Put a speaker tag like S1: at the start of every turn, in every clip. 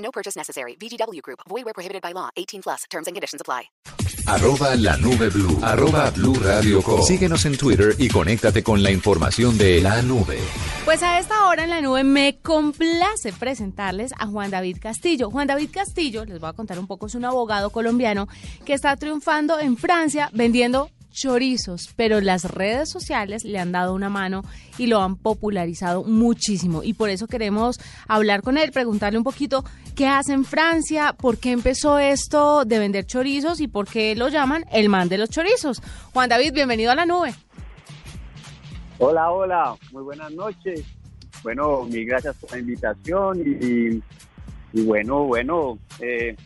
S1: No purchase necessary. VGW Group. Void where prohibited by law. 18 plus. Terms and conditions apply.
S2: Arroba la nube blue. Arroba blue radio com. Síguenos en Twitter y conéctate con la información de la nube.
S3: Pues a esta hora en la nube me complace presentarles a Juan David Castillo. Juan David Castillo, les voy a contar un poco, es un abogado colombiano que está triunfando en Francia vendiendo chorizos, pero las redes sociales le han dado una mano y lo han popularizado muchísimo. Y por eso queremos hablar con él, preguntarle un poquito qué hace en Francia, por qué empezó esto de vender chorizos y por qué lo llaman el man de los chorizos. Juan David, bienvenido a la nube.
S4: Hola, hola, muy buenas noches. Bueno, mil gracias por la invitación y, y bueno, bueno, eh,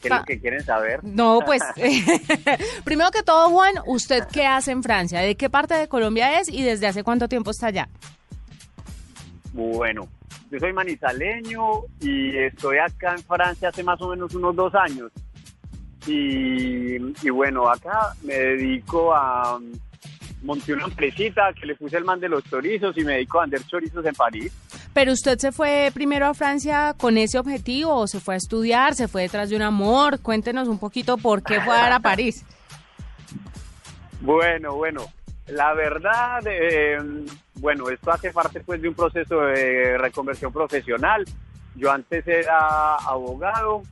S4: ¿qué es lo que quieren saber?
S3: No, pues, primero que todo, Juan, ¿usted qué hace en Francia? ¿De qué parte de Colombia es y desde hace cuánto tiempo está allá?
S4: Bueno, yo soy manizaleño y estoy acá en Francia hace más o menos unos dos años. Y, y bueno, acá me dedico a... Monté una empresita que le puse el man de los chorizos y me dedico a vender chorizos en París.
S3: Pero usted se fue primero a Francia con ese objetivo o se fue a estudiar, se fue detrás de un amor. Cuéntenos un poquito por qué fue a París.
S4: Bueno, bueno, la verdad, eh, bueno, esto hace parte pues de un proceso de reconversión profesional. Yo antes era abogado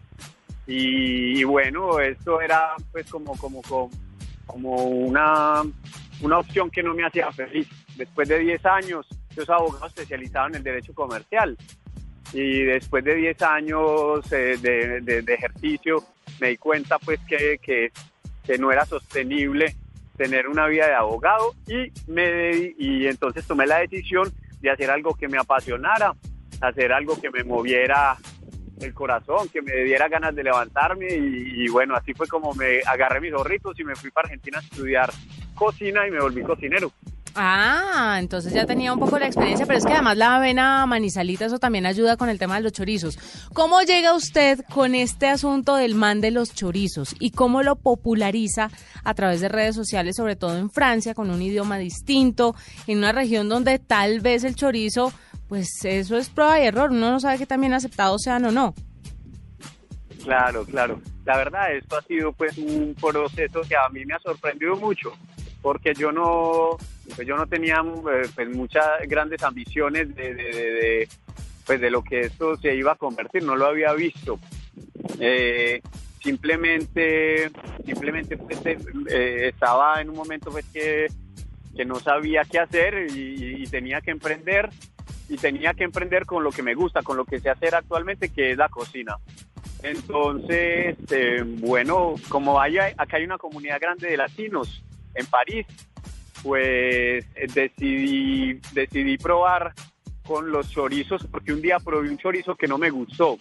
S4: y, y bueno, esto era pues como como como, como una una opción que no me hacía feliz. Después de 10 años, yo soy abogado especializado en el derecho comercial y después de 10 años eh, de, de, de, ejercicio me di cuenta pues que, que, que, no era sostenible tener una vida de abogado y, me, y entonces tomé la decisión de hacer algo que me apasionara, hacer algo que me moviera el corazón, que me diera ganas de levantarme y, y, bueno, así fue como me agarré mis ahorritos y me fui para Argentina a estudiar cocina y me volví cocinero.
S3: Ah, entonces ya tenía un poco la experiencia, pero es que además la avena manizalita, eso también ayuda con el tema de los chorizos. ¿Cómo llega usted con este asunto del man de los chorizos y cómo lo populariza a través de redes sociales, sobre todo en Francia, con un idioma distinto, en una región donde tal vez el chorizo, pues eso es prueba y error, uno no sabe que también aceptados sean o no?
S4: Claro, claro. La verdad, esto ha sido pues un proceso que a mí me ha sorprendido mucho porque yo no pues yo no tenía pues, muchas grandes ambiciones de, de, de, pues de lo que esto se iba a convertir no lo había visto. Eh, simplemente simplemente pues, eh, estaba en un momento pues que, que no sabía qué hacer y, y, tenía que emprender y tenía que emprender con lo que me gusta con lo que sé hacer actualmente que es la cocina. Entonces eh, bueno como hay acá hay una comunidad grande de latinos en París, pues decidí, decidí probar con los chorizos porque un día probé un chorizo que no me gustó.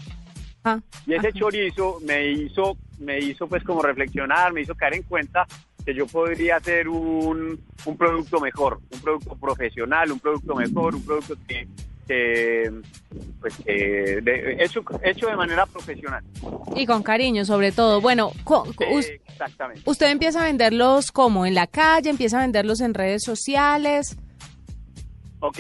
S4: Ah, y ese ajá. chorizo me hizo, me hizo pues como reflexionar, me hizo caer en cuenta que yo podría hacer un, un producto mejor, un producto profesional, un producto mejor, un producto que, que pues de, hecho hecho de manera profesional.
S3: Y con cariño sobre todo. Bueno
S4: eh, exactamente.
S3: usted empieza a venderlos como en la calle empieza a venderlos en redes sociales.
S4: Ok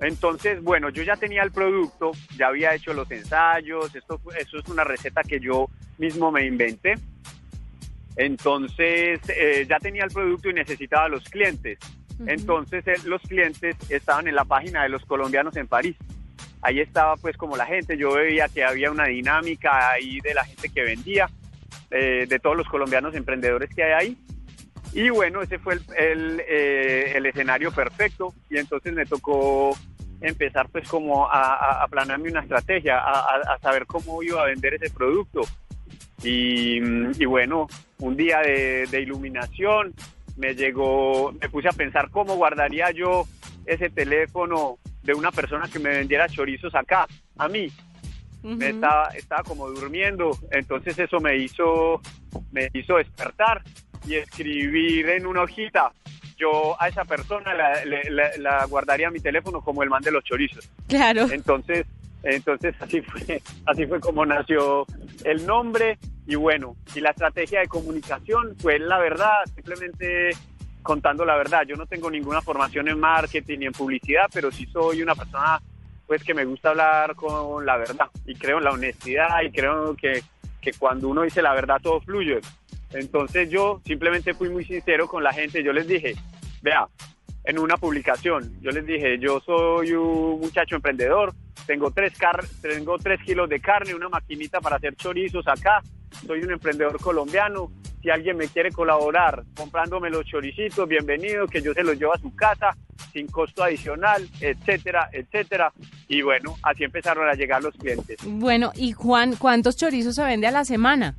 S4: entonces bueno yo ya tenía el producto ya había hecho los ensayos esto eso es una receta que yo mismo me inventé. Entonces eh, ya tenía el producto y necesitaba los clientes entonces eh, los clientes estaban en la página de los colombianos en París. Ahí estaba pues como la gente, yo veía que había una dinámica ahí de la gente que vendía, eh, de todos los colombianos emprendedores que hay ahí. Y bueno, ese fue el, eh, escenario perfecto y entonces me tocó empezar pues como a, planearme una estrategia, a, saber cómo iba a vender ese producto. Y, bueno, un día de iluminación, me llegó, me puse a pensar cómo guardaría yo ese teléfono de una persona que me vendiera chorizos acá, a mí. me estaba, estaba como durmiendo, entonces eso me hizo, me hizo despertar y escribir en una hojita. Yo a esa persona la, le- la guardaría mi teléfono como el man de los chorizos.
S3: Claro.
S4: Entonces, entonces así fue, así fue como nació el nombre y bueno, y la estrategia de comunicación fue la verdad, simplemente contando la verdad. Yo no tengo ninguna formación en marketing ni en publicidad, pero sí soy una persona pues que me gusta hablar con la verdad y creo en la honestidad y creo que, que cuando uno dice la verdad todo fluye. Entonces yo simplemente fui muy sincero con la gente, yo les dije, vea, en una publicación. Yo les dije, yo soy un muchacho emprendedor, tengo tres, car tengo tres kilos de carne, una maquinita para hacer chorizos acá, soy un emprendedor colombiano. Si alguien me quiere colaborar comprándome los choricitos, bienvenido, que yo se los llevo a su casa sin costo adicional, etcétera, etcétera. Y bueno, así empezaron a llegar los clientes.
S3: Bueno, y Juan, ¿cuántos chorizos se vende a la semana?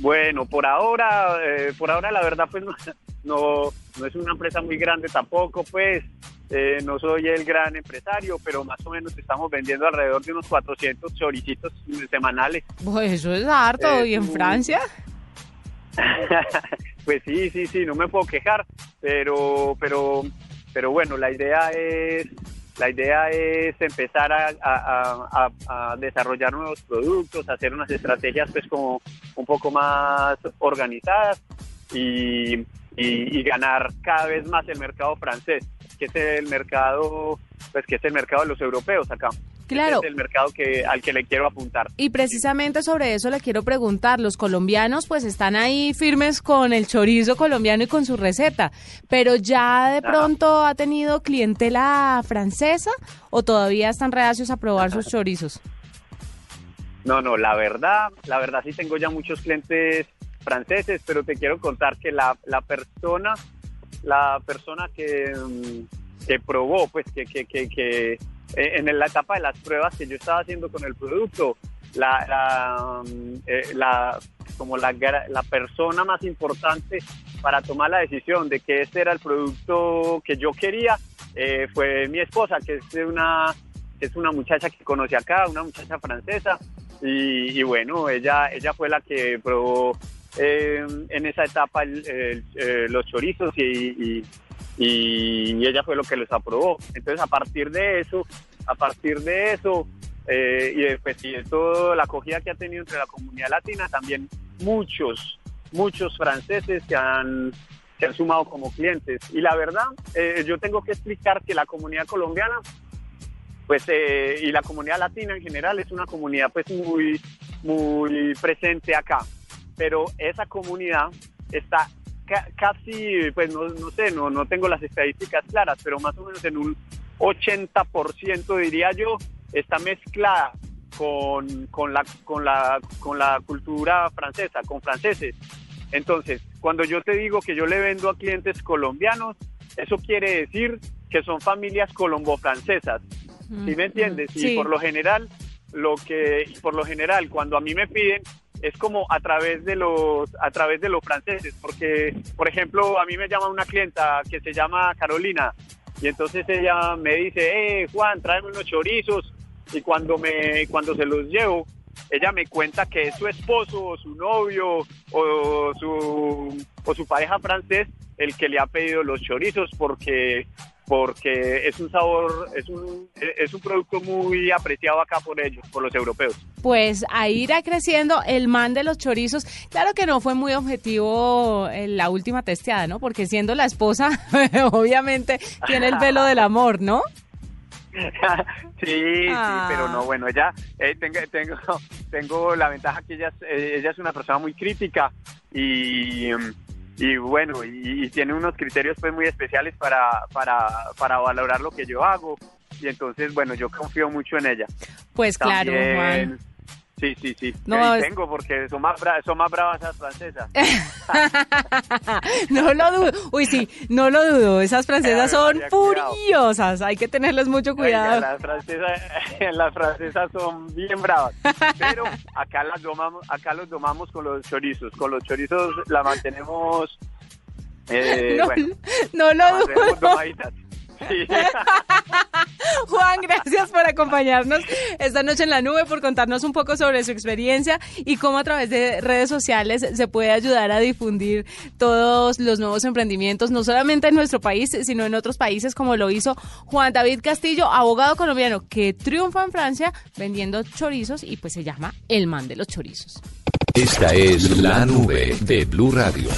S4: Bueno, por ahora, eh, por ahora la verdad pues no, no, no es una empresa muy grande tampoco, pues eh, no soy el gran empresario, pero más o menos estamos vendiendo alrededor de unos 400 choricitos semanales.
S3: Pues eso es harto.
S4: Eh,
S3: ¿Y en
S4: tú-
S3: Francia?
S4: pues sí, sí, sí, no me puedo quejar, pero, pero, pero bueno, la idea es, la idea es empezar a, a- a- a desarrollar nuevos productos, hacer unas estrategias pues como un poco más organizadas y, y- y ganar cada vez más el mercado francés, que es el mercado, pues que es el mercado de los europeos acá.
S3: Claro.
S4: Es el mercado que, al que le quiero apuntar.
S3: Y precisamente sobre eso le quiero preguntar. Los colombianos pues están ahí firmes con el chorizo colombiano y con su receta, pero ya de pronto ha tenido clientela francesa o todavía están reacios a probar sus chorizos.
S4: No, no, la verdad, la verdad sí tengo ya muchos clientes franceses, pero te quiero contar que la, la persona, la persona que, mm, que probó, pues que, que, que, eh, en la etapa de las pruebas que yo estaba haciendo con el producto, la, la, mm, eh, la- como la, la persona más importante para tomar la decisión de que este era el producto que yo quería eh, fue mi esposa, que es una que es una muchacha que conoce acá, una muchacha francesa, y, y bueno, ella, ella fue la que probó eh, en esa etapa el- eh, los chorizos y, y- ella fue lo que los aprobó. Entonces, a partir de eso, a partir de eso, eh, y después y de toda la acogida que ha tenido entre la comunidad latina, también muchos, muchos franceses se han, se han sumado como clientes. Y la verdad, eh, yo tengo que explicar que la comunidad colombiana pues eh, y la comunidad latina en general es una comunidad pues muy muy presente acá pero esa comunidad está ca- casi pues no, no sé no no tengo las estadísticas claras pero más o menos en un 80% diría yo está mezclada con, con la con la con la cultura francesa con franceses entonces cuando yo te digo que yo le vendo a clientes colombianos eso quiere decir que son familias colombo-francesas ¿Sí me entiendes? Y
S3: Sí.
S4: por lo general, lo que, por lo general, cuando a mí me piden, es como a través de los, a través de los franceses, porque, por ejemplo, a mí me llama una clienta que se llama Carolina, y entonces ella me dice, eh, Juan, tráeme unos chorizos, y cuando me, cuando se los llevo, ella me cuenta que es su esposo, o su novio, o su, o su pareja francés, el que le ha pedido los chorizos, porque porque es un sabor, es un, es un producto muy apreciado acá por ellos, por los europeos.
S3: Pues ahí irá creciendo el man de los chorizos. Claro que no fue muy objetivo en la última testeada, ¿no? Porque siendo la esposa, obviamente tiene el velo del amor, ¿no?
S4: sí,
S3: Ah.
S4: sí, pero no, bueno, ella, eh, tengo, tengo, tengo la ventaja que ella, es- eh, ella es una persona muy crítica y, mm, y bueno, y, y tiene unos criterios pues muy especiales para, para, para valorar lo que yo hago y entonces, bueno, yo confío mucho en ella.
S3: Pues claro, Juan.
S4: Sí, sí, sí.
S3: No, es-
S4: tengo porque son más, bra- son más bravas las francesas.
S3: no lo dudo. Uy, sí, no lo dudo. Esas francesas son furiosas. Hay que tenerles mucho
S4: Oiga,
S3: cuidado.
S4: las francesas, las francesas son bien bravas, pero acá las domamos, acá los domamos con los chorizos. Con los chorizos la mantenemos, eh,
S3: No,
S4: bueno,
S3: no lo dudo. Juan, gracias por acompañarnos esta noche en la nube, por contarnos un poco sobre su experiencia y cómo a través de redes sociales se puede ayudar a difundir todos los nuevos emprendimientos, no solamente en nuestro país, sino en otros países, como lo hizo Juan David Castillo, abogado colombiano que triunfa en Francia vendiendo chorizos y pues se llama El Man de los Chorizos.
S2: Esta es la nube de Blue Radio.